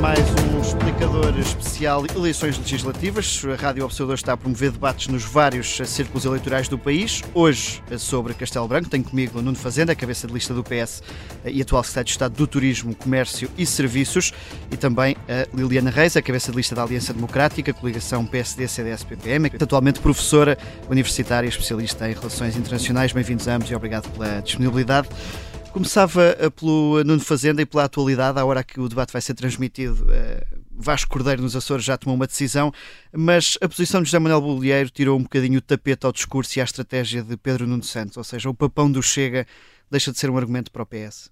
mais um explicador especial Eleições Legislativas. A Rádio Observador está a promover debates nos vários círculos eleitorais do país. Hoje sobre Castelo Branco. Tenho comigo Nuno Fazenda, cabeça de lista do PS e atual secretário de Estado do Turismo, Comércio e Serviços. E também a Liliana Reis, a cabeça de lista da Aliança Democrática, coligação PSD-CDS-PPM. Atualmente professora universitária, especialista em Relações Internacionais. Bem-vindos ambos e obrigado pela disponibilidade. Começava eh, pelo Nuno Fazenda e pela atualidade, à hora que o debate vai ser transmitido. Eh, Vasco Cordeiro nos Açores já tomou uma decisão, mas a posição de José Manuel Bolieiro tirou um bocadinho o tapete ao discurso e à estratégia de Pedro Nuno Santos, ou seja, o papão do Chega deixa de ser um argumento para o PS.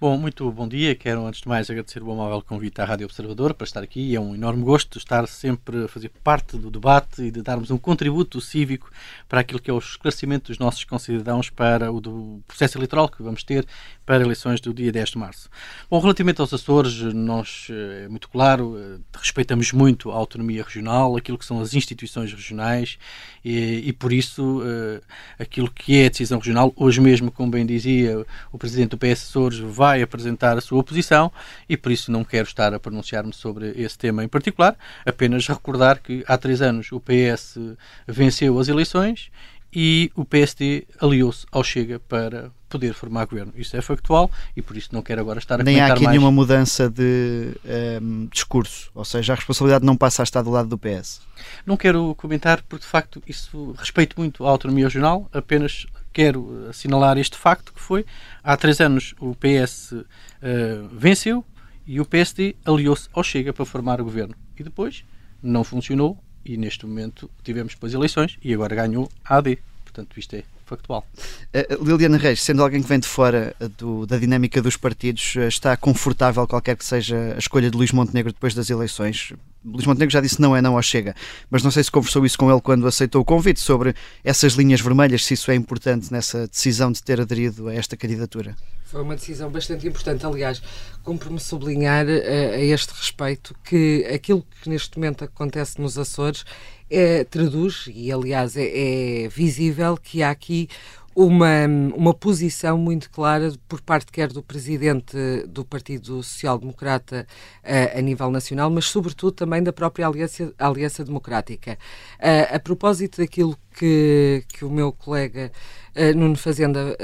Bom, muito bom dia. Quero, antes de mais, agradecer o amável convite à Rádio Observador para estar aqui. É um enorme gosto estar sempre a fazer parte do debate e de darmos um contributo cívico para aquilo que é o esclarecimento dos nossos concidadãos para o processo eleitoral que vamos ter para eleições do dia 10 de março. Bom, relativamente aos Açores, nós, eh, é muito claro, eh, respeitamos muito a autonomia regional, aquilo que são as instituições regionais e, e por isso, eh, aquilo que é a decisão regional, hoje mesmo, como bem dizia o Presidente do PS Açores, vai vai apresentar a sua oposição e por isso não quero estar a pronunciar-me sobre esse tema em particular, apenas recordar que há três anos o PS venceu as eleições e o PSD aliou-se ao Chega para poder formar governo. Isso é factual e por isso não quero agora estar a Nem há aqui mais. nenhuma mudança de um, ehm, discurso, ou seja, a responsabilidade não passa a estar do lado do PS. Não quero comentar porque de facto isso respeito muito a autonomia regional, apenas quero assinalar este facto que foi há três anos o PS uh, eh, venceu e o PSD aliou-se ao Chega para formar o governo e depois não funcionou e neste momento tivemos depois eleições e agora ganhou a AD. Portanto, isto é factual. Uh, Liliana Reis, sendo alguém que vem de fora do, da dinâmica dos partidos, está confortável qualquer que seja a escolha de Luís Montenegro depois das eleições? Luís Montenegro já disse não é não ao Chega, mas não sei se conversou isso com ele quando aceitou o convite sobre essas linhas vermelhas, se isso é importante nessa decisão de ter aderido a esta candidatura. Foi uma decisão bastante importante. Aliás, cumpre-me sublinhar uh, a este respeito que aquilo que neste momento acontece nos Açores é, traduz, e aliás é, é visível, que há aqui uma, uma posição muito clara por parte quer do presidente do Partido Social Democrata uh, a nível nacional, mas sobretudo também da própria Aliança, Aliança Democrática. Uh, a propósito daquilo que, que o meu colega uh, Nuno Fazenda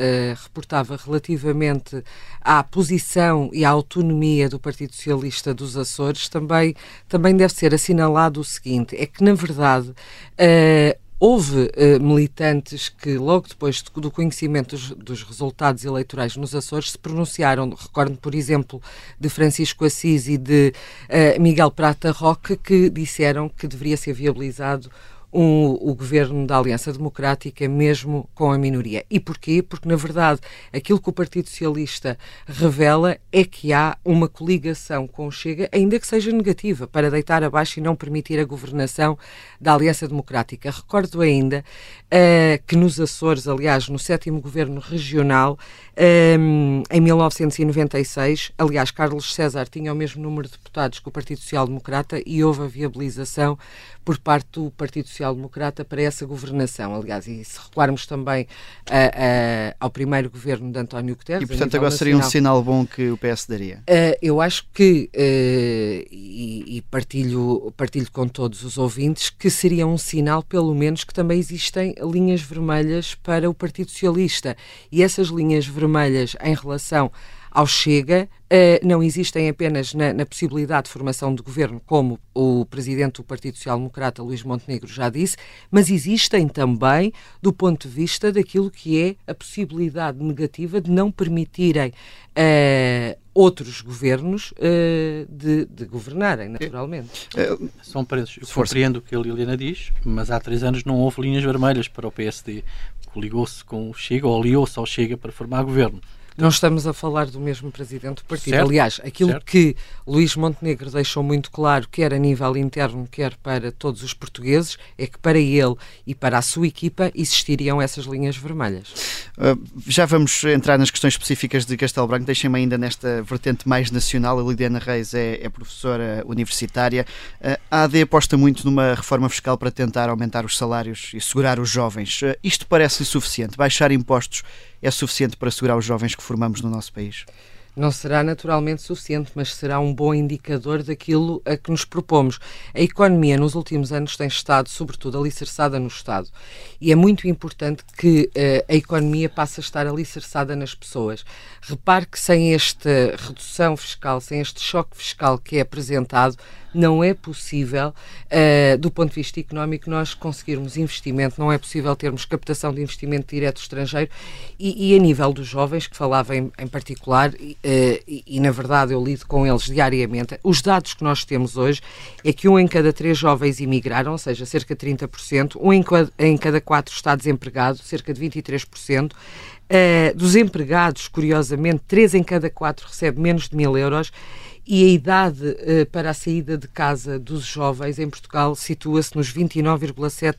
reportava relativamente à posição e à autonomia do Partido Socialista dos Açores, também, também deve ser assinalado o seguinte: é que, na verdade, Houve uh, militantes que, logo depois do conhecimento dos, dos, resultados eleitorais nos Açores, se pronunciaram. Recordo, por exemplo, de Francisco Assis e de uh, Miguel Prata Roque, que disseram que deveria ser viabilizado um, o governo da Aliança Democrática, mesmo com a minoria. E porquê? Porque, na verdade, aquilo que o Partido Socialista revela é que há uma coligação com o Chega, ainda que seja negativa, para deitar abaixo e não permitir a governação da Aliança Democrática. Recordo ainda uh, que nos Açores, aliás, no sétimo governo regional, um, em 1996, aliás, Carlos César tinha o mesmo número de deputados que o Partido Social Democrata e houve a viabilização por parte do Partido Social Democrata para essa governação. Aliás, e se recuarmos também ao primeiro governo de António Guterres. E, portanto, agora seria um sinal bom que o PS daria? Uh, eu acho que, uh, e, e, partilho, partilho com todos os ouvintes, que seria um sinal, pelo menos, que também existem linhas vermelhas para o Partido Socialista. E essas linhas vermelhas em relação ao Chega uh, não existem apenas na, na, possibilidade de formação de governo, como o presidente do Partido Social Democrata, Luís Montenegro, já disse, mas existem também do ponto de vista daquilo que é a possibilidade negativa de não permitirem uh, outros governos uh, de, de, governarem, naturalmente. São presos. Eu compreendo o que a Liliana diz, mas há três anos não houve linhas vermelhas para o PSD. Ligou-se com o Chega ou aliou-se ao Chega para formar governo. Não estamos a falar do mesmo presidente do partido. Certo, Aliás, aquilo certo. que Luís Montenegro deixou muito claro, quer a nível interno, quer para todos os portugueses, é que para ele e para a sua equipa existiriam essas linhas vermelhas. Uh, já vamos entrar nas questões específicas de Castelo Branco. Deixem-me ainda nesta vertente mais nacional. A Lidiana Reis é, é professora universitária. Uh, a AD aposta muito numa reforma fiscal para tentar aumentar os salários e segurar os jovens. Uh, isto parece suficiente? Baixar impostos é suficiente para segurar os jovens que formamos no nosso país? Não será naturalmente suficiente, mas será um bom indicador daquilo a que nos propomos. A economia nos últimos anos tem estado, sobretudo, alicerçada no Estado. E é muito importante que uh, a economia passe a estar alicerçada nas pessoas. Repare que sem esta redução fiscal, sem este choque fiscal que é apresentado, não é possível, uh, do ponto de vista económico, nós conseguirmos investimento, não é possível termos captação de investimento direto estrangeiro e, e a nível dos jovens, que falava em, em particular, e, e, na verdade eu lido com eles diariamente, os dados que nós temos hoje é que um em cada três jovens imigraram, ou seja, cerca de 30%, um em, em cada quatro está desempregado, cerca de 23%. Uh, dos empregados, curiosamente, três em cada quatro recebe menos de mil euros e a idade uh, para a saída de casa dos jovens em Portugal situa-se nos 29,7 uh,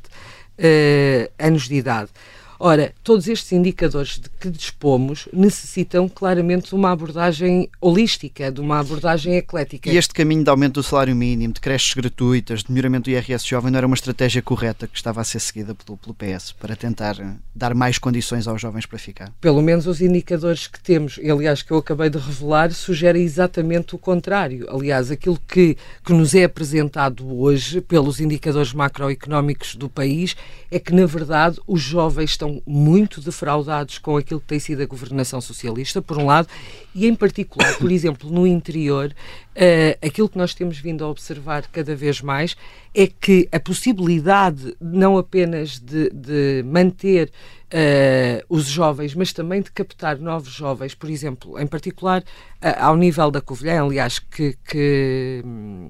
eh, anos de idade. Ora, todos estes indicadores de que dispomos necessitam claramente de uma abordagem holística, de uma abordagem eclética. E este caminho de aumento do salário mínimo, de creches gratuitas, de melhoramento do IRS jovem, não era uma estratégia correta que estava a ser seguida pelo, pelo PS para tentar eh, dar mais condições aos jovens para ficar? Pelo menos os indicadores que temos, e aliás que eu acabei de revelar, sugerem exatamente o contrário. Aliás, aquilo que, que nos é apresentado hoje pelos indicadores macroeconómicos do país é que, na verdade, os jovens estão muito defraudados com aquilo que tem sido a governação socialista, por um lado, e em particular, por exemplo, no interior, uh, aquilo que nós temos vindo a observar cada vez mais é que a possibilidade não apenas de, de manter uh, os jovens, mas também de captar novos jovens, por exemplo, em particular uh, ao nível da Covilhã, aliás, que, que eh,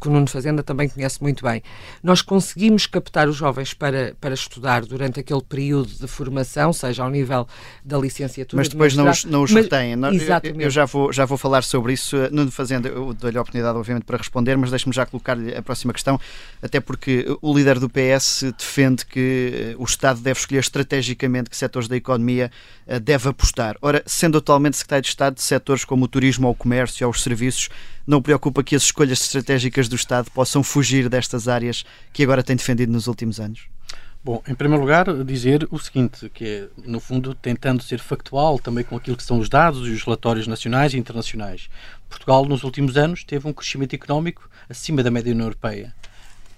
que o Nuno Fazenda também conhece muito bem. Nós conseguimos captar os jovens para, para estudar durante aquele período de formação, seja ao nível da licenciatura. Mas depois não os, não os retêm. Exatamente. Eu já vou, já vou falar sobre isso. Eh, Nuno Fazenda, eu dou-lhe a oportunidade, obviamente, para responder, mas deixe-me já colocar-lhe a próxima questão, até porque o líder do PS defende que eh, o Estado deve escolher estrategicamente que setores da economia deve apostar. Ora, sendo atualmente secretário de Estado de setores como o turismo ou o comércio ou os serviços, não preocupa que as escolhas estratégicas do Estado possam fugir destas áreas que agora tem defendido nos últimos anos? Bom, em primeiro lugar, dizer o seguinte, que é, no fundo, tentando ser factual também com aquilo que são os dados e os relatórios nacionais e internacionais. Portugal, nos últimos anos, teve um crescimento económico acima da média União Europeia.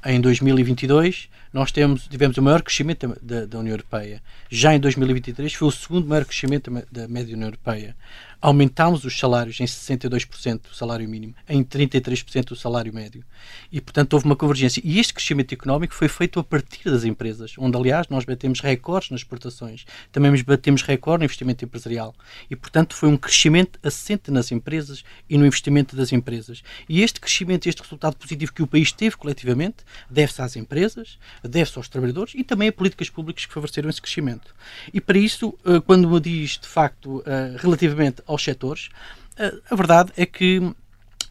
Em 2022, nós temos, tivemos o maior crescimento da, da, União Europeia. Já em 2023 foi o segundo maior crescimento da média União Europeia. Aumentámos os salários em 62% do salário mínimo, em 33% do salário médio. E, portanto, houve uma convergência. E este crescimento económico foi feito a partir das empresas, onde, aliás, nós batemos recordes nas exportações, também batemos recorde no investimento empresarial. E, portanto, foi um crescimento assente nas empresas e no investimento das empresas. E este crescimento, este resultado positivo que o país teve coletivamente, deve-se às empresas, deve-se aos trabalhadores e também a políticas públicas que favoreceram esse crescimento. E para isso, eh, quando me diz, de facto, eh, relativamente aos setores, eh, a verdade é que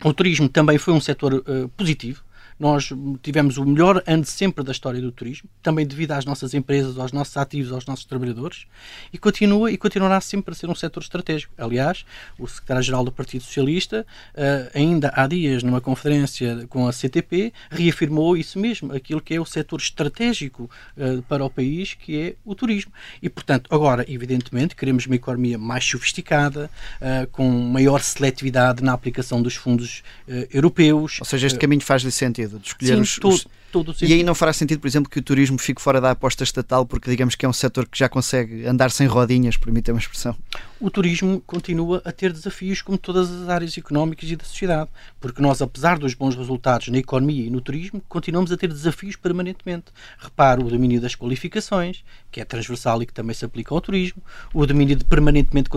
o turismo também foi um setor positivo, nós tivemos o melhor ano sempre da história do turismo, também devido às nossas empresas, aos nossos ativos, aos nossos trabalhadores, e continua e continuará sempre a ser um setor estratégico. Aliás, o secretário-geral do Partido Socialista, uh, ainda há dias, numa conferência com a CTP, reafirmou isso mesmo, aquilo que é o setor estratégico uh, para o país, que é o turismo. E, portanto, agora, evidentemente, queremos uma economia mais sofisticada, uh, com maior seletividade na aplicação dos fundos europeus. Ou seja, este caminho faz-lhe sentido de escolher Sim, os, todo, os... Todo E aí não fará sentido, por exemplo, que o turismo fique fora da aposta estatal, porque digamos que é um setor que já consegue andar sem rodinhas, permitam uma expressão. O turismo continua a ter desafios como todas as áreas económicas e da sociedade, porque nós, apesar dos bons resultados na economia e no turismo, continuamos a ter desafios permanentemente. Repare o domínio das qualificações, que é transversal e que também se aplica ao turismo, o domínio de permanentemente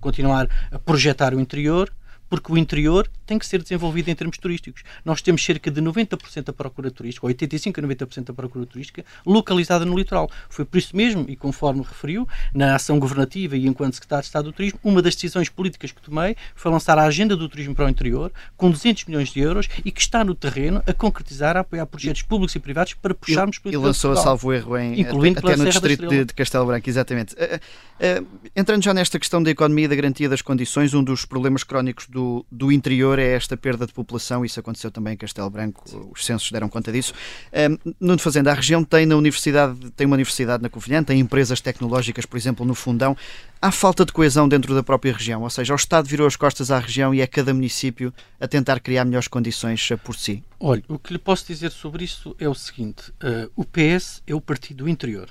continuar a projetar o interior, porque o interior tem que ser desenvolvido em termos turísticos. Nós temos cerca de 90% da procura turística, 85% a 90% da procura turística, localizada no litoral. Foi por isso mesmo, e conforme referiu, na ação governativa e enquanto Secretário de Estado do Turismo, uma das decisões políticas que tomei foi lançar a Agenda do Turismo para o Interior, com 200 milhões de euros, e que está no terreno a concretizar, a apoiar projetos públicos e privados para puxarmos para o E lançou, a salvo erro, em, Incluindo até, até no distrito de, de, Castelo Branco, exatamente. Uh, uh, entrando já nesta questão da economia e da garantia das condições, um dos problemas crónicos do do, do interior é esta perda de população. Isso aconteceu também em Castelo Branco, os censos deram conta disso. Um, Nuno Fazenda, a região tem na universidade, tem uma universidade na Covilhã, tem empresas tecnológicas, por exemplo, no Fundão. Há falta de coesão dentro da própria região, ou seja, o Estado virou as costas à região e é cada município a tentar criar melhores condições eh, por si. Olha, o que lhe posso dizer sobre isso é o seguinte: uh, o PS é o partido do interior.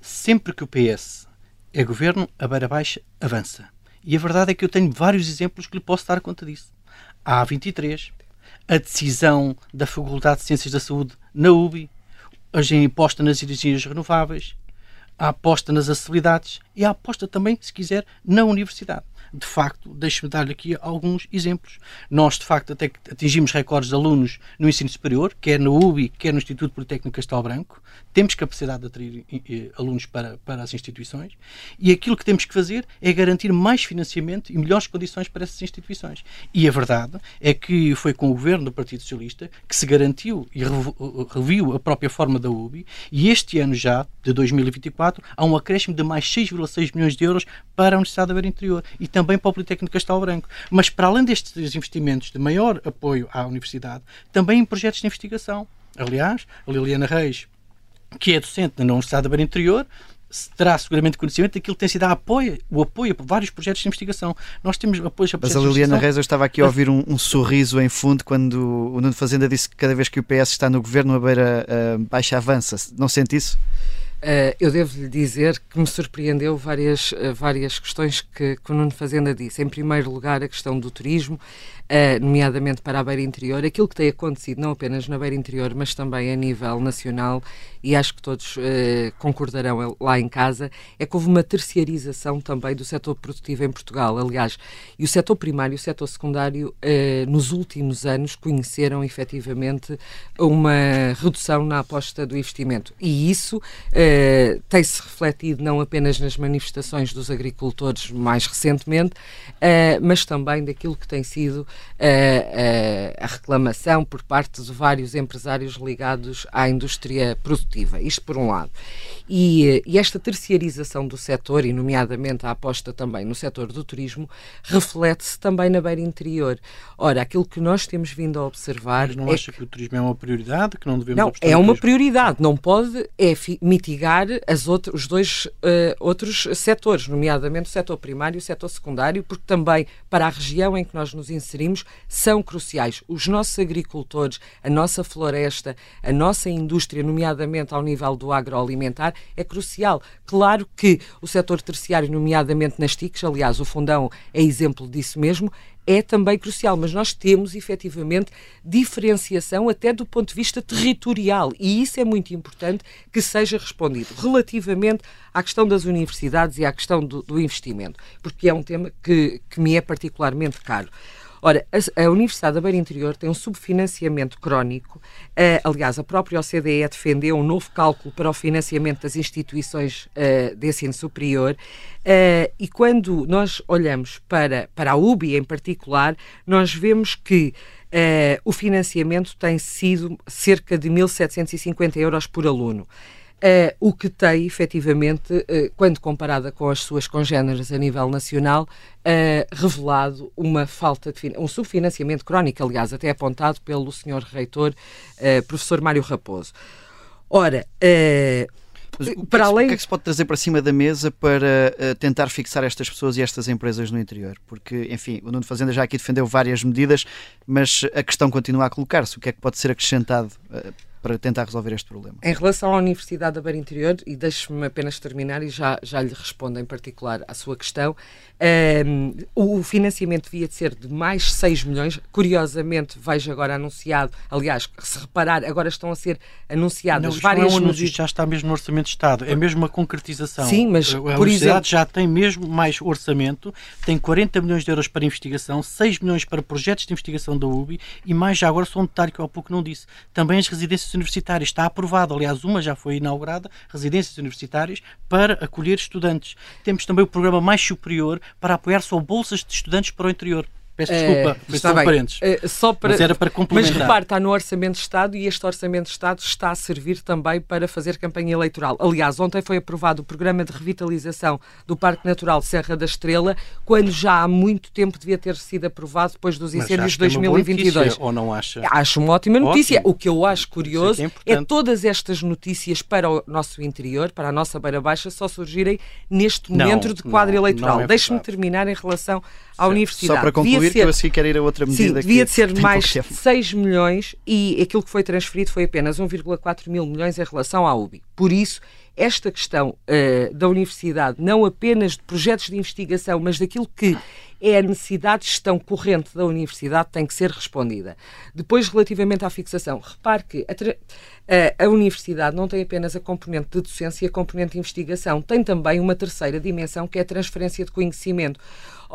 Sempre que o PS é governo, a beira baixa avança. E a verdade é que eu tenho vários exemplos que lhe posso dar conta disso. A A23, a decisão da Faculdade de Ciências da Saúde na UBI, a aposta nas energias renováveis, a aposta nas acessibilidades e a aposta também, se quiser, na universidade de facto, deixe-me dar-lhe aqui alguns exemplos. Nós, de facto, até atingimos recordes de alunos no ensino superior, quer no UBI, quer no Instituto Politécnico Castelo Branco. Temos capacidade de atrair eh, alunos para, para as instituições e aquilo que temos que fazer é garantir mais financiamento e melhores condições para essas instituições. E a verdade é que foi com o governo do Partido Socialista que se garantiu e reviu a própria forma da UBI e este ano já, de 2024, há um acréscimo de mais 6,6 milhões de euros para a Universidade da Beira Interior e também para o Politécnico Castelo Branco. Mas para além destes investimentos de maior apoio à universidade, também em projetos de investigação. Aliás, a Liliana Reis, que é docente na Universidade da Beira Interior, terá seguramente conhecimento daquilo que tem sido apoio, o apoio a vários projetos de investigação. Nós temos apoio a Mas a Liliana Reis, eu estava aqui a ouvir um, um, sorriso em fundo quando o Nuno Fazenda disse que cada vez que o PS está no governo a beira uh, baixa avança. Não sente isso? Uh, eu devo-lhe dizer que me surpreendeu várias, uh, várias questões que, que o Nuno Fazenda disse. Em primeiro lugar, a questão do turismo, uh, nomeadamente para a beira interior. Aquilo que tem acontecido, não apenas na beira interior, mas também a nível nacional, e acho que todos concordarão lá em casa, é que houve uma terciarização também do setor produtivo em Portugal. Aliás, e o setor primário e o setor secundário, nos últimos anos, conheceram efetivamente uma redução na aposta do investimento. E isso eh, tem-se refletido não apenas nas manifestações dos agricultores mais recentemente, mas também daquilo que tem sido a reclamação por parte de vários empresários ligados à indústria produtiva. Isto por um lado. E, e esta terciarização do setor, e nomeadamente a aposta também no setor do turismo, reflete-se também na beira interior. Ora, aquilo que nós temos vindo a observar. Mas não é acha que... que o turismo é uma prioridade? Que não devemos Não, é uma prioridade. Não pode é mitigar as outro, os dois uh, outros setores, nomeadamente o setor primário e o setor secundário, porque também para a região em que nós nos inserimos são cruciais. Os nossos agricultores, a nossa floresta, a nossa indústria, nomeadamente ao nível do agroalimentar, é crucial. Claro que o setor terciário, nomeadamente nas TICs, aliás, o Fundão é exemplo disso mesmo, é também crucial, mas nós temos efetivamente diferenciação até do ponto de vista territorial e isso é muito importante que seja respondido relativamente à questão das universidades e à questão do, do investimento, porque é um tema que, que me é particularmente caro. Ora, a, a, Universidade da Beira Interior tem um subfinanciamento crónico. Uh, aliás, a própria OCDE defendeu um novo cálculo para o financiamento das instituições uh, de ensino superior. Uh, e quando nós olhamos para, para a UBI em particular, nós vemos que o financiamento tem sido cerca de 1.750 euros por aluno. Uh, o que tem, efetivamente, uh, quando comparada com as suas congêneres a nível nacional, uh, revelado uma falta de um subfinanciamento crónico, aliás, até apontado pelo senhor reitor, professor Mário Raposo. Ora, mas o que, é além... o que é que se pode trazer para cima da mesa para uh, tentar fixar estas pessoas e estas empresas no interior? Porque, enfim, o Nuno Fazenda já aqui defendeu várias medidas, mas a questão continua a colocar-se. O que é que pode ser acrescentado uh, para tentar resolver este problema. Em relação à Universidade da Beira Interior, e deixe-me apenas terminar e já, já lhe respondo em particular à sua questão, um, ehm, o financiamento devia de ser de mais 6 milhões. Curiosamente, vejo agora anunciado, aliás, se reparar, agora estão a ser anunciadas não, várias não é um anúncio, já está mesmo no Orçamento de Estado, é mesmo uma concretização. Sim, mas a, a por Universidade exemplo... já tem mesmo mais orçamento, tem 40 milhões de euros para investigação, 6 milhões para projetos de investigação da UBI e mais já agora só um detalhe que eu há pouco não disse. Também as residências universitárias. Está aprovado, aliás, uma já foi inaugurada, residências universitárias, para acolher estudantes. Temos também o programa mais superior para apoiar só bolsas de estudantes para o interior Peço desculpa, uh, está bem. parentes. Uh, só para, mas era para complementar. Mas repare, está no Orçamento de Estado e este Orçamento de Estado está a servir também para fazer campanha eleitoral. Aliás, ontem foi aprovado o Programa de Revitalização do Parque Natural Serra da Estrela, quando já há muito tempo devia ter sido aprovado depois dos incêndios de 2022. É notícia, ou não acha? Acho uma ótima notícia. Ótimo. O que eu acho curioso é, é, todas estas notícias para o nosso interior, para a nossa beira baixa, só surgirem neste momento não, de quadro não, eleitoral. É Deixe-me terminar em relação à universidade. Só para concluir, ser, que eu assim quero ir a outra medida. Sim, devia de ser mais 6 milhões e aquilo que foi transferido foi apenas 1,4 mil milhões em relação à UBI. Por isso, esta questão uh, da universidade, não apenas de projetos de investigação, mas daquilo que é a necessidade de gestão corrente da universidade, tem que ser respondida. Depois, relativamente à fixação, repare que a, a, universidade não tem apenas a componente de docência e a componente de investigação, tem também uma terceira dimensão que é a transferência de conhecimento.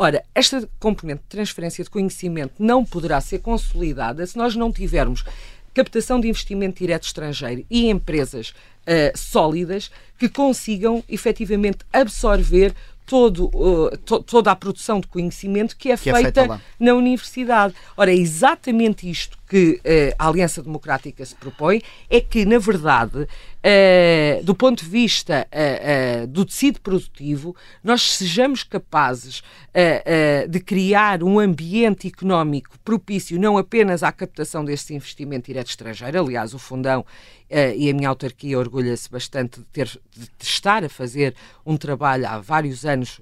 Ora, esta componente de transferência de conhecimento não poderá ser consolidada se nós não tivermos captação de investimento direto estrangeiro e empresas uh, sólidas que consigam efetivamente absorver todo, uh, to, toda a produção de conhecimento que é, que feita, é feita na universidade. Ora, é exatamente isto que uh, a Aliança Democrática se propõe, é que, na verdade, uh, do ponto de vista uh, do tecido produtivo, nós sejamos capazes de criar um ambiente económico propício não apenas à captação desse investimento direto estrangeiro, aliás, o Fundão e a minha autarquia orgulha-se bastante de, ter, de estar a fazer um trabalho há vários anos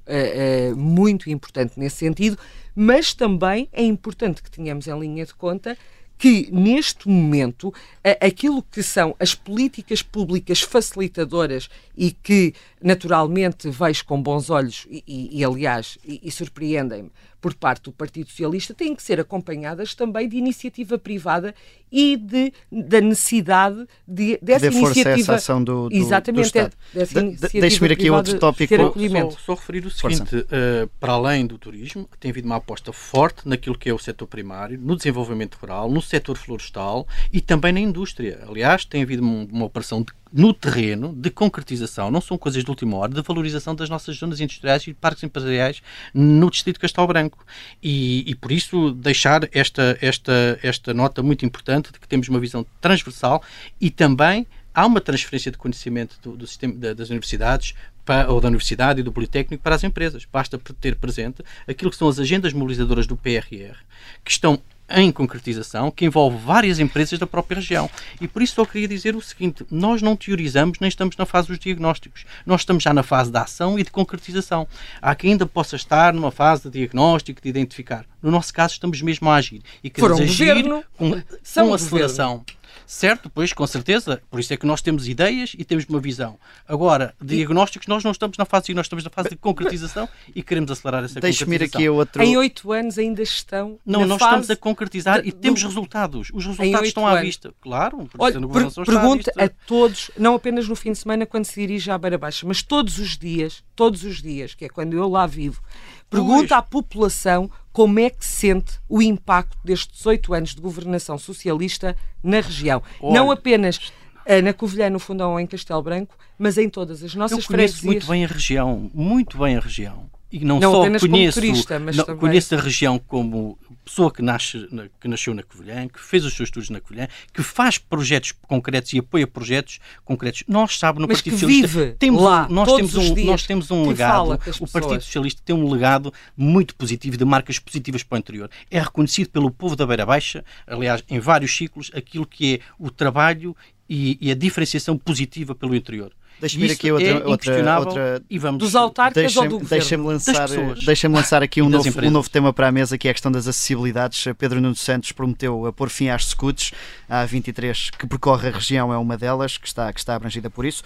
muito importante nesse sentido, mas também é importante que tenhamos em linha de conta que, neste momento, aquilo que são as políticas públicas facilitadoras e que, naturalmente, vejo com bons olhos e, e, aliás, e, e surpreendem-me por parte do Partido Socialista, têm que ser acompanhadas também de iniciativa privada e de, da necessidade de, dessa de iniciativa. Essa ação do, do, exatamente, do dessa iniciativa Deixe-me aqui outro tópico. Só, só, referir o seguinte: uh, para além do turismo, tem havido uma aposta forte naquilo que é o setor primário, no desenvolvimento rural, no setor florestal e também na indústria. Aliás, tem havido uma, uma operação de no terreno de concretização, não são coisas de última hora, de valorização das nossas zonas industriais e parques empresariais no Distrito de Castelo Branco. E, e, por isso deixar esta, esta, esta nota muito importante de que temos uma visão transversal e também há uma transferência de conhecimento do, do sistema das universidades para, ou da universidade e do Politécnico para as empresas. Basta ter presente aquilo que são as agendas mobilizadoras do PRR, que estão em concretização que envolve várias empresas da própria região. E por isso só queria dizer o seguinte: nós não teorizamos nem estamos na fase dos diagnósticos. Nós estamos já na fase da ação e de concretização. Há quem ainda possa estar numa fase de diagnóstico, de identificar. No nosso caso, estamos mesmo a agir. E queremos agir governo, com, com aceleração. Governo. Certo, pois, com certeza. Por isso é que nós temos ideias e temos uma visão. Agora, diagnósticos, nós não estamos na fase nós estamos na fase de concretização e queremos acelerar essa concretização. Ir aqui a outro... Em oito anos ainda estão Não, nós fase... estamos a concretizar de... e temos resultados. Os resultados estão à vista. Claro. Olha, per pergunta a todos, não apenas no fim de semana quando se dirige à Beira Baixa, mas todos os dias, todos os dias, que é quando eu lá vivo, pergunta à população como é que sente o impacto destes oito anos de governação socialista na região. Olha, Não apenas eh, na Covilhã, no Fundão ou em Castelo Branco, mas em todas as nossas eu conheço freguesias. muito bem a região, muito bem a região. E não, não só conheço, turista, não, também... conheço a região como pessoa que, nasce, que nasceu na Covilhã, que fez os seus estudos na Covilhã, que faz projetos concretos e apoia projetos concretos. Nós sabemos no Mas Partido Socialista temos, lá, nós, temos um, nós temos um legado. O Partido Socialista tem um legado muito positivo, de marcas positivas para o interior. É reconhecido pelo povo da Beira Baixa, aliás, em vários ciclos, aquilo que é o trabalho e, e a diferenciação positiva pelo interior. Deixa-me aqui outra, é outra, outra... E vamos... Dos autarcas deixa, ou do governo? Deixa-me lançar, deixa lançar aqui um novo, um novo tema para a mesa, que é a questão das acessibilidades. Pedro Nuno Santos prometeu a pôr fim às scooters. A 23 que percorre a região é uma delas, que está, que está abrangida por isso.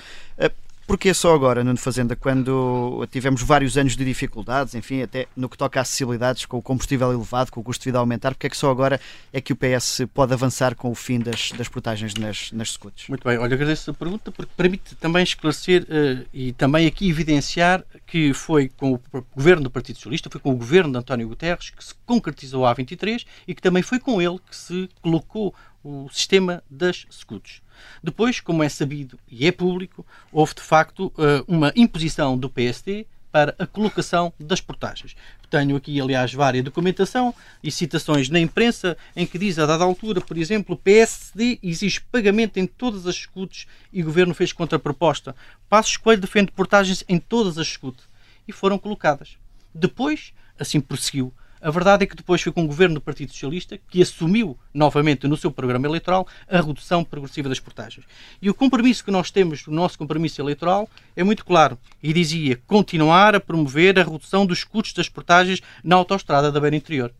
Porquê só agora, Nuno Fazenda, quando tivemos vários anos de dificuldades, enfim, até no que toca a acessibilidades, com o combustível elevado, com o custo de vida a aumentar, porque é que só agora é que o PS pode avançar com o fim das, das portagens nas, nas scooters? Muito bem, olha, agradeço a pergunta, porque permite também esclarecer uh, e também aqui evidenciar que foi com o governo do Partido Socialista, foi com o governo de António Guterres que se concretizou a A23 e que também foi com ele que se colocou o sistema das scooters. Depois, como é sabido e é público, houve de facto eh, uma imposição do PSD para a colocação das portagens. Tenho aqui, aliás, várias documentação e citações na imprensa em que diz, a dada altura, por exemplo, o PSD exige pagamento em todas as escutas e o Governo fez contraproposta. Passos Coelho defende portagens em todas as escutas. E foram colocadas. Depois, assim prosseguiu. A verdade é que depois foi com o governo do Partido Socialista que assumiu novamente no seu programa eleitoral a redução progressiva das portagens. E o compromisso que nós temos, o nosso compromisso eleitoral, é muito claro e dizia continuar a promover a redução dos custos das portagens na autoestrada da Beira Interior.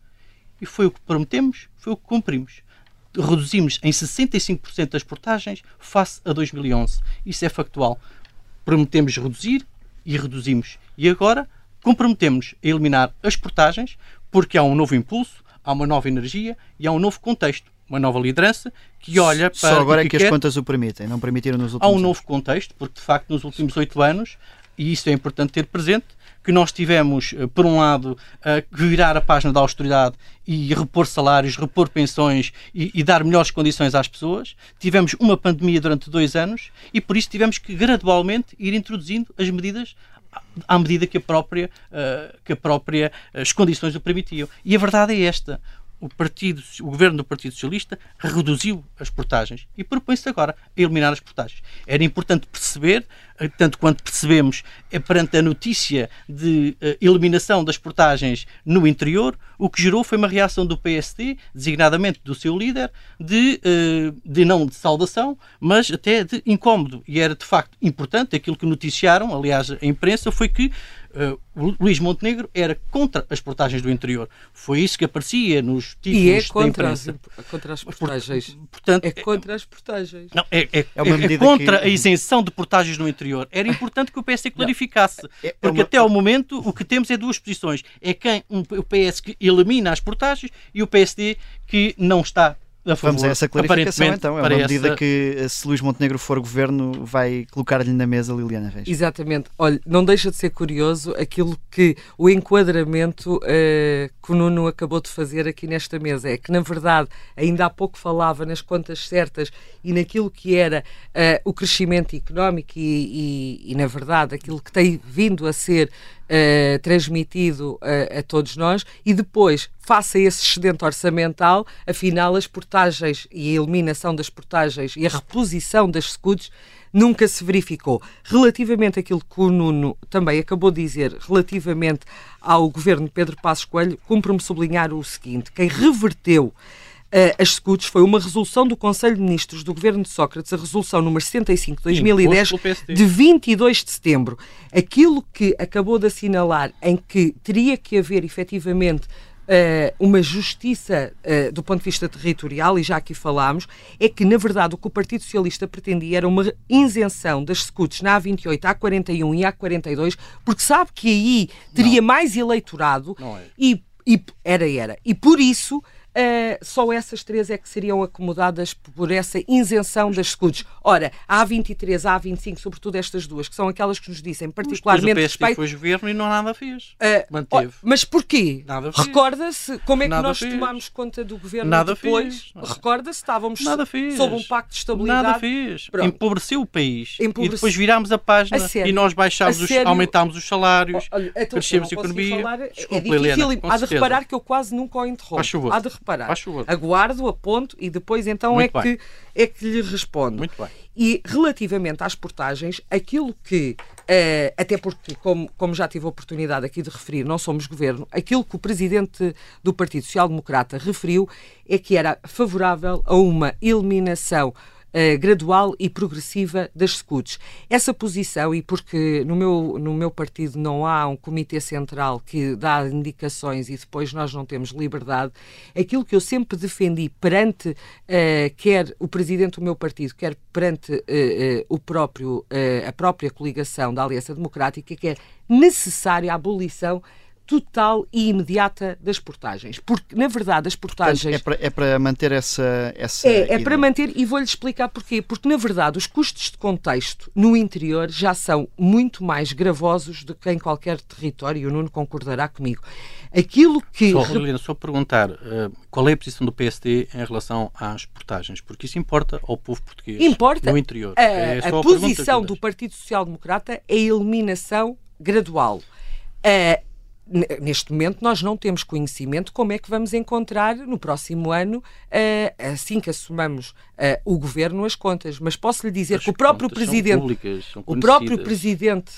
E foi o que prometemos, foi o que cumprimos. Reduzimos em 65% das portagens face a 2011. Isso é factual. Prometemos reduzir e reduzimos. E agora comprometemos a eliminar as portagens, porque há um novo impulso, há uma nova energia e há um novo contexto, uma nova liderança que olha para. Só agora é que, que as contas o permitem, não permitiram nos últimos Há um anos. novo contexto, porque de facto nos últimos oito anos, e isso é importante ter presente, que nós tivemos, eh, por um lado, a virar a página da austeridade e repor salários, repor pensões e, e, dar melhores condições às pessoas. Tivemos uma pandemia durante dois anos e por isso tivemos que gradualmente ir introduzindo as medidas à medida que a própria, uh, que a própria as condições o permitiam. E a verdade é esta. O, partido, o governo do Partido Socialista reduziu as portagens e propõe-se agora a eliminar as portagens. Era importante perceber tanto quanto percebemos, é perante a notícia de uh, eliminação das portagens no interior, o que gerou foi uma reação do PSD, designadamente do seu líder, de, uh, de não de saudação, mas até de incómodo. E era de facto importante, aquilo que noticiaram, aliás, a imprensa, foi que uh, Luís Montenegro era contra as portagens do interior. Foi isso que aparecia nos títulos e é contra da imprensa. As, contra as portagens. Portanto, é contra as portagens. Não, é, é, é, é contra que... a isenção de portagens no interior era importante que o PS clarificasse. É, é porque uma... até ao momento o que temos é duas posições. É quem um, o PS que elimina as portagens e o PSD que não está a favor, Vamos a essa clarificação então. É uma medida essa... que, eh, se Luís Montenegro for governo, vai colocar-lhe na mesa Liliana Reis. Exatamente. Olha, não deixa de ser curioso aquilo que o enquadramento uh, que o Nuno acabou de fazer aqui nesta mesa. É que, na verdade, ainda há pouco falava nas contas certas e naquilo que era uh, o crescimento económico e, e, e, na verdade, aquilo que tem vindo a ser uh, transmitido uh, a todos nós e depois, face a esse excedente orçamental, afinal as portagens e a eliminação das portagens e a reposição das escudos nunca se verificou. Relativamente àquilo que o Nuno também acabou de dizer, relativamente ao governo de Pedro Passos Coelho, cumpre-me sublinhar o seguinte: quem reverteu as SCUTs foi uma resolução do Conselho de Ministros do Governo de Sócrates, a resolução número 65 de 2010, de 22 de setembro. Aquilo que acabou de assinalar em que teria que haver efetivamente Uh, uma justiça uh, do ponto de vista territorial, e já aqui falámos, é que, na verdade, o que o Partido Socialista pretendia era uma isenção das SCUTs na A28, A41 e A42, porque sabe que aí teria Não. mais eleitorado é. e, e era, era. E por isso Uh, só essas três é que seriam acomodadas por essa isenção das escudos. Ora, a A23, a A25, sobretudo estas duas, que são aquelas que nos dizem particularmente mas o PSP respeito... foi governo e não nada fez. Uh, Manteve. Oh, mas porquê? Recorda-se como é que nada nós fez. tomámos conta do governo nada depois? Recorda-se, estávamos nada fez. sob um pacto de estabilidade. Nada fez. Pronto. Empobreceu o país. Empobreceu. E depois virámos a página a e nós baixámos, os, aumentámos os salários, oh, olha, então, crescemos a economia. Falar, Desculpa, é difícil. Helena, há de reparar que eu quase nunca o interrompo. Há de reparar. Aguardo, aponto e depois então é que, é que lhe respondo. Muito bem. E relativamente às portagens, aquilo que, uh, até porque, como, como já tive a oportunidade aqui de referir, não somos governo, aquilo que o presidente do Partido Social Democrata referiu é que era favorável a uma eliminação uh, gradual e progressiva das SCUTs. Essa posição, e porque no meu, no meu partido não há um comitê central que dá indicações e depois nós não temos liberdade, aquilo que eu sempre defendi perante uh, quer o presidente do meu partido, quer perante uh, o próprio, a própria coligação da Aliança Democrática, que é necessária a abolição total e imediata das portagens. Porque, na verdade, as portagens. Portanto, é, para, é para manter essa. essa é, é ideia. para manter, e vou-lhe explicar porquê. Porque, na verdade, os custos de contexto no interior já são muito mais gravosos do que em qualquer território, e o Nuno concordará comigo. Aquilo que. Só, Liliana, só perguntar uh, qual é a posição do PSD em relação às portagens, porque isso importa ao povo português importa no interior. A, é a, a posição do Partido Social Democrata é a eliminação gradual Uh, neste momento nós não temos conhecimento como é que vamos encontrar no próximo ano, assim que assumamos o governo, as contas. Mas posso lhe dizer as que o próprio presidente, públicas, o próprio presidente,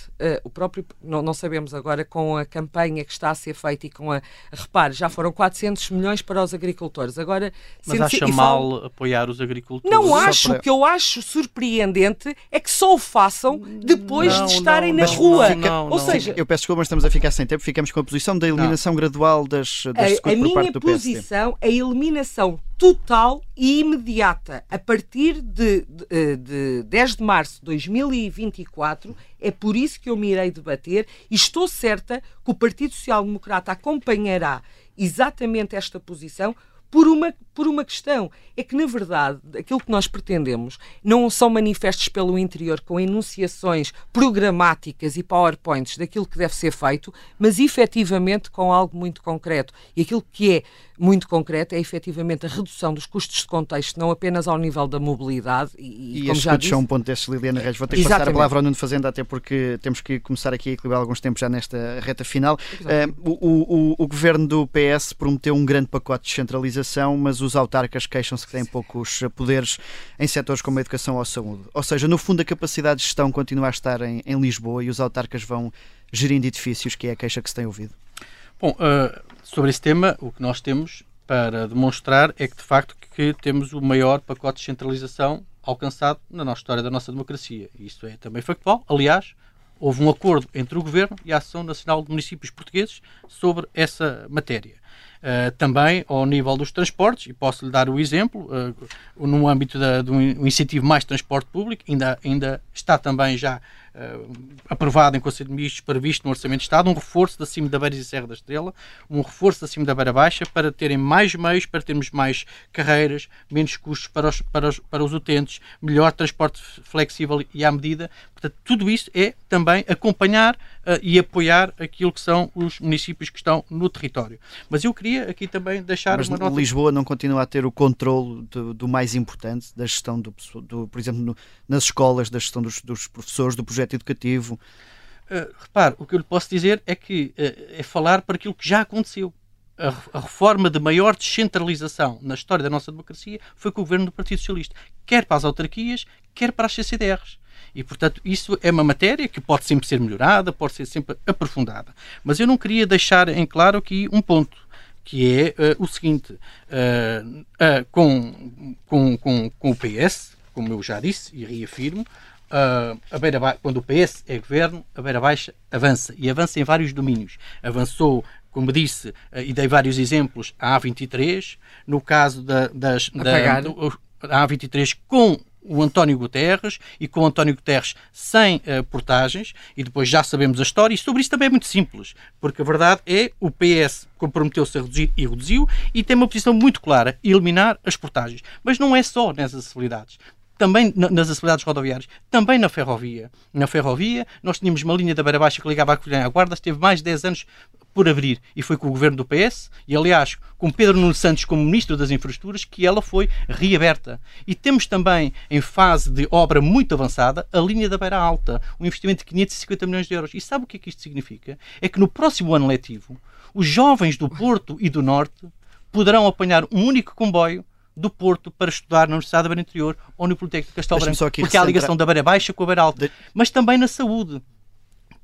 o próprio não, não, sabemos agora com a campanha que está a ser feita e com a repare já foram 400 milhões para os agricultores. Agora, mas acha mal apoiar os agricultores? Não acho. Para... O que eu acho surpreendente é que só o façam depois não, de estarem não, na rua. Fica, Ou seja, eu peço desculpa, mas estamos a ficar sem tempo. Ficamos com a posição da eliminação não. gradual das, das a, a minha posição, a eliminação total e imediata a partir de, de, eh, de 10 de março de 2024. É por isso que eu me irei debater e estou certa que o Partido Social Democrata acompanhará exatamente esta posição por uma, por uma questão. É que, na verdade, aquilo que nós pretendemos não são manifestos pelo interior com enunciações programáticas e powerpoints daquilo que deve ser feito, mas efetivamente com algo muito concreto. E aquilo que é muito concreto é efetivamente a redução dos custos de contexto, não apenas ao nível da mobilidade. E, e como já disse, são um ponto destes, Liliana Reis. Vou ter que Exatamente. passar a palavra ao Nuno Fazenda, até porque temos que começar aqui a equilibrar alguns tempos já nesta reta final. Uh, o, o, o, governo do PS prometeu um grande pacote de descentralização, mas os autarcas queixam-se que têm poucos poderes em setores como a educação ou a saúde. Ou seja, no fundo, a capacidade de gestão continua a estar em, em Lisboa e os autarcas vão gerindo edifícios, que é a queixa que se tem ouvido. Bom, uh, sobre esse tema, o que nós temos para demonstrar é que, de facto, que temos o maior pacote de centralização alcançado na nossa história da nossa democracia. Isto é também factual. Aliás, houve um acordo entre o Governo e a Ação Nacional de Municípios Portugueses sobre essa matéria. Uh, também ao nível dos transportes, e posso lhe dar o exemplo, uh, no âmbito da, do incentivo mais transporte público, ainda, ainda está também já uh, aprovado em Conselho de Ministros, previsto no Orçamento de Estado, um reforço da cima da Beira e Serra da Estrela, um reforço da cima da Beira Baixa, para terem mais meios, para termos mais carreiras, menos custos para os, para os, para os utentes, melhor transporte flexível e à medida. Portanto, tudo isso é também acompanhar e apoiar aquilo que são os municípios que estão no território. Mas eu queria aqui também deixar Mas uma nota... Lisboa não continua a ter o controle do, do mais importante, da gestão, do, do por exemplo, no, nas escolas, da gestão dos, dos professores, do projeto projeto educativo. Uh, repare, o que eu lhe posso dizer é que uh, é falar para aquilo que já aconteceu. A, a, reforma de maior descentralização na história da nossa democracia foi com o governo do Partido Socialista, quer para as autarquias, quer para as CCDRs. E, portanto, isso é uma matéria que pode sempre ser melhorada, pode ser sempre aprofundada. Mas eu não queria deixar em claro aqui um ponto, que é uh, o seguinte: com, com, com, com o PS, como eu já disse e reafirmo, uh, a beira quando o PS é governo, a beira baixa avança e avança em vários domínios. Avançou, como disse, uh, e dei vários exemplos, a A23, no caso da, das, da, do, a A23 com o António Guterres e com o António Guterres sem uh, portagens e depois já sabemos a história e sobre isso também é muito simples porque a verdade é o PS comprometeu-se a reduzir e reduziu e tem uma posição muito clara, eliminar as portagens mas não é só nessas acessibilidades também nas acessibilidades rodoviárias, também na ferrovia. Na ferrovia, nós tínhamos uma linha da Beira Baixa que ligava a Covilhã à Guarda, esteve mais de 10 anos por abrir e foi com o governo do PS e, aliás, com Pedro Nuno Santos como Ministro das Infraestruturas que ela foi reaberta. E temos também, em fase de obra muito avançada, a linha da Beira Alta, um investimento de 550 milhões de euros. E sabe o que é que isto significa? É que no próximo ano letivo, os jovens do Porto e do Norte poderão apanhar um único comboio do Porto para estudar na Universidade da Beira Interior ou no Politécnico de Castelo Branco, porque há a ligação da Beira Baixa com a Beira Alta, de... mas também na saúde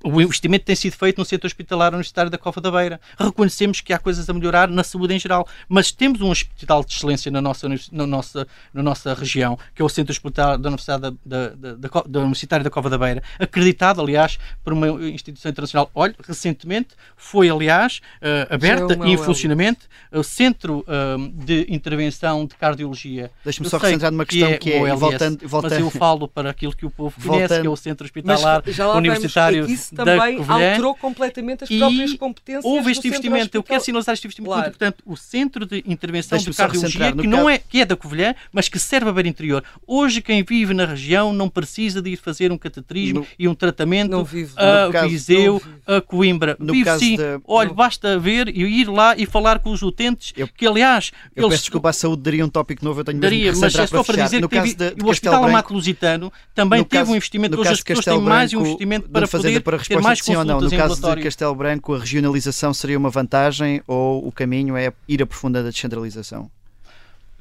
o investimento tem sido feito no centro hospitalar universitário da Cova da Beira. Reconhecemos que há coisas a melhorar na saúde em geral, mas temos um hospital de excelência na nossa, na nossa, na nossa região, que é o centro hospitalar da Universidade da, da, da, da, Universitária da Cova da Beira, acreditado, aliás, por uma instituição internacional. Olha, recentemente foi, aliás, uh, aberta e em funcionamento o Centro uh, de Intervenção de Cardiologia. Deixe-me só recentrar numa questão que é, que é voltando, voltando, mas eu falo para aquilo que o povo conhece, voltando, que é o Centro Hospitalar Universitário também alterou completamente as próprias competências. Houve este investimento, eu quero sinalizar este investimento, claro. portanto, o Centro de Intervenção de Cardiologia, que, não é, que é da Covilhã, mas que serve a Beira Interior. Hoje, quem vive na região não precisa de ir fazer um cateterismo no, e um tratamento vive, a Viseu, a Coimbra. No vive sim. De, Olha, no... basta ver e ir lá e falar com os utentes, eu, que aliás... Eu eles... peço desculpa, a saúde daria um tópico novo, eu tenho daria, mas é só para dizer que teve, o Hospital Amato Lusitano também teve um investimento, hoje as pessoas têm mais um investimento para poder ter mais sim ou não. No caso de. Castelo Branco, a regionalização seria uma vantagem ou o caminho é ir aprofundando a descentralização?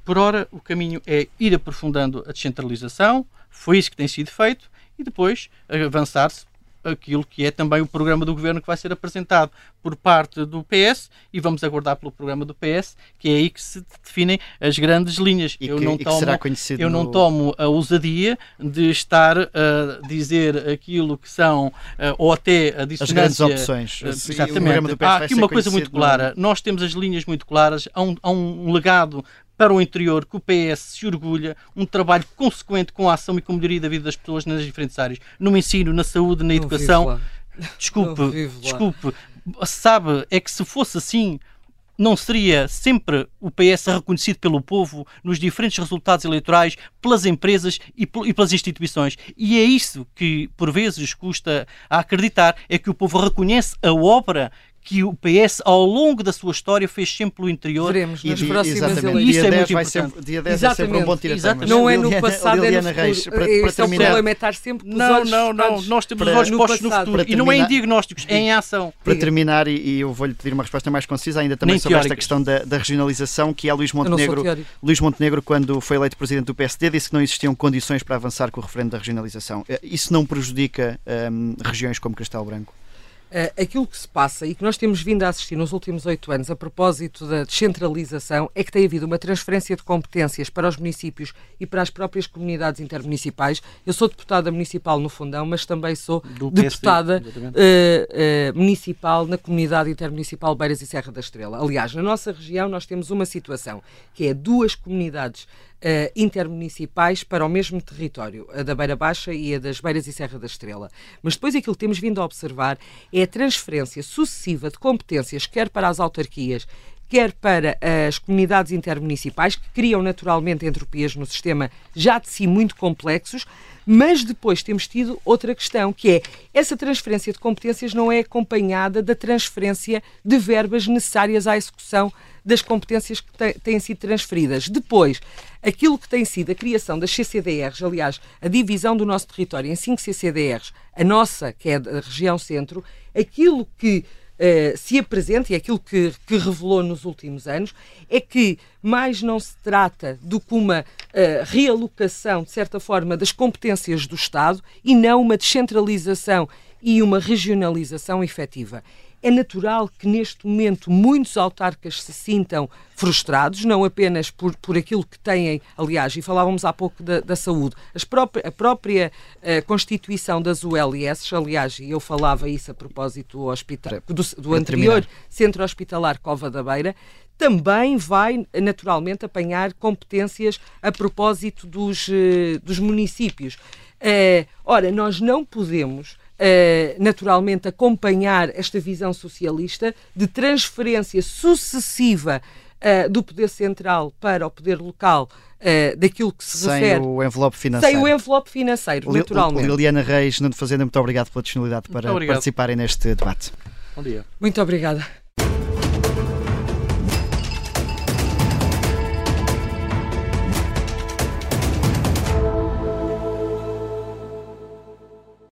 Por ora, o caminho é ir aprofundando a descentralização, foi isso que tem sido feito, e depois avançar-se aquilo que é também o programa do governo que vai ser apresentado por parte do PS e vamos aguardar pelo programa do PS, que é aí que se definem as grandes linhas. E eu que, não tomo, será conhecido eu não no- tomo a ousadia de estar a dizer aquilo que são, eh, ou até a as grandes dissonância opções. O Exatamente. programa do PS Há aqui uma coisa muito conhecido no- clara. Nós temos as linhas muito claras. Há um, há um legado para o interior que o PS se orgulha, um trabalho consequente com a ação e com a melhoria da vida das pessoas nas diferentes áreas, no ensino, na saúde, na Não educação. Desculpe, desculpe. Sabe, é que se fosse assim, não seria sempre o PS reconhecido pelo povo nos diferentes resultados eleitorais, pelas empresas e pelas instituições. E é isso que, por vezes, custa a acreditar, é que o povo reconhece a obra que o PS, ao longo da sua história, fez sempre pelo interior. Veremos E nas di- próximas exatamente. eleições. Isso dia é 10 muito importante. ser, dia 10 é sempre um bom Exatamente. tiratema. Exatamente. Não é no Liliana- passado, é no Liliana futuro. Reis, para, para Este é o terminar, problema, é estar sempre com os Não, olhos não, não. Nós temos para- os olhos no postos no futuro. Para E não é em terminar- diagnósticos, é em ação. para Diga. terminar, e, e eu vou-lhe pedir uma resposta mais concisa, ainda também Nem sobre esta teóricas. questão da, da regionalização, que é Luís não Montenegro. Luís Montenegro, quando foi eleito presidente do PSD, disse que não existiam condições para avançar com o referendo da regionalização. Eh, Isso não prejudica hum, regiões como Castelo Branco? Uh, aquilo que se passa e que nós temos vindo a assistir nos últimos oito anos a propósito da descentralização é que tem havido uma transferência de competências para os municípios e para as próprias comunidades intermunicipais. Eu sou deputada municipal no Fundão, mas também sou Do deputada uh, uh, municipal na comunidade intermunicipal Beiras e Serra da Estrela. Aliás, na nossa região nós temos uma situação que é duas comunidades uh, intermunicipais para o mesmo território, a da Beira Baixa e a das Beiras e Serra da Estrela. Mas depois aquilo que temos vindo a observar é a transferência sucessiva de competências, quer para as autarquias, quer para as comunidades intermunicipais, que criam naturalmente entropias no sistema já de si muito complexos, mas depois temos tido outra questão, que é essa transferência de competências não é acompanhada da transferência de verbas necessárias à execução das competências que têm sido transferidas. Depois, aquilo que tem sido a criação das CCDRs, aliás, a divisão do nosso território em cinco CCDRs, a nossa, que é da região centro, aquilo que eh, se apresenta e aquilo que, que revelou nos últimos anos é que mais não se trata do que uma eh, realocação, de certa forma, das competências do Estado e não uma descentralização e uma regionalização efetiva. É natural que neste momento muitos autarcas se sintam frustrados, não apenas por, por aquilo que têm, aliás, e falávamos há pouco da, da saúde, as própria, a própria eh, constituição das ULS, aliás, e eu falava isso a propósito do, hospital, do, do anterior. Centro Hospitalar Cova da Beira, também vai naturalmente apanhar competências a propósito dos, eh, dos municípios. Eh, ora, nós não podemos naturalmente acompanhar esta visão socialista de transferência sucessiva eh, do poder central para o poder local eh, daquilo que se Sem refere o envelope financeiro. sem o envelope financeiro, Li- naturalmente. Liliana Reis, Nuno Fazenda, muito obrigado pela disponibilidade para participarem neste debate. Bom dia. Muito obrigada.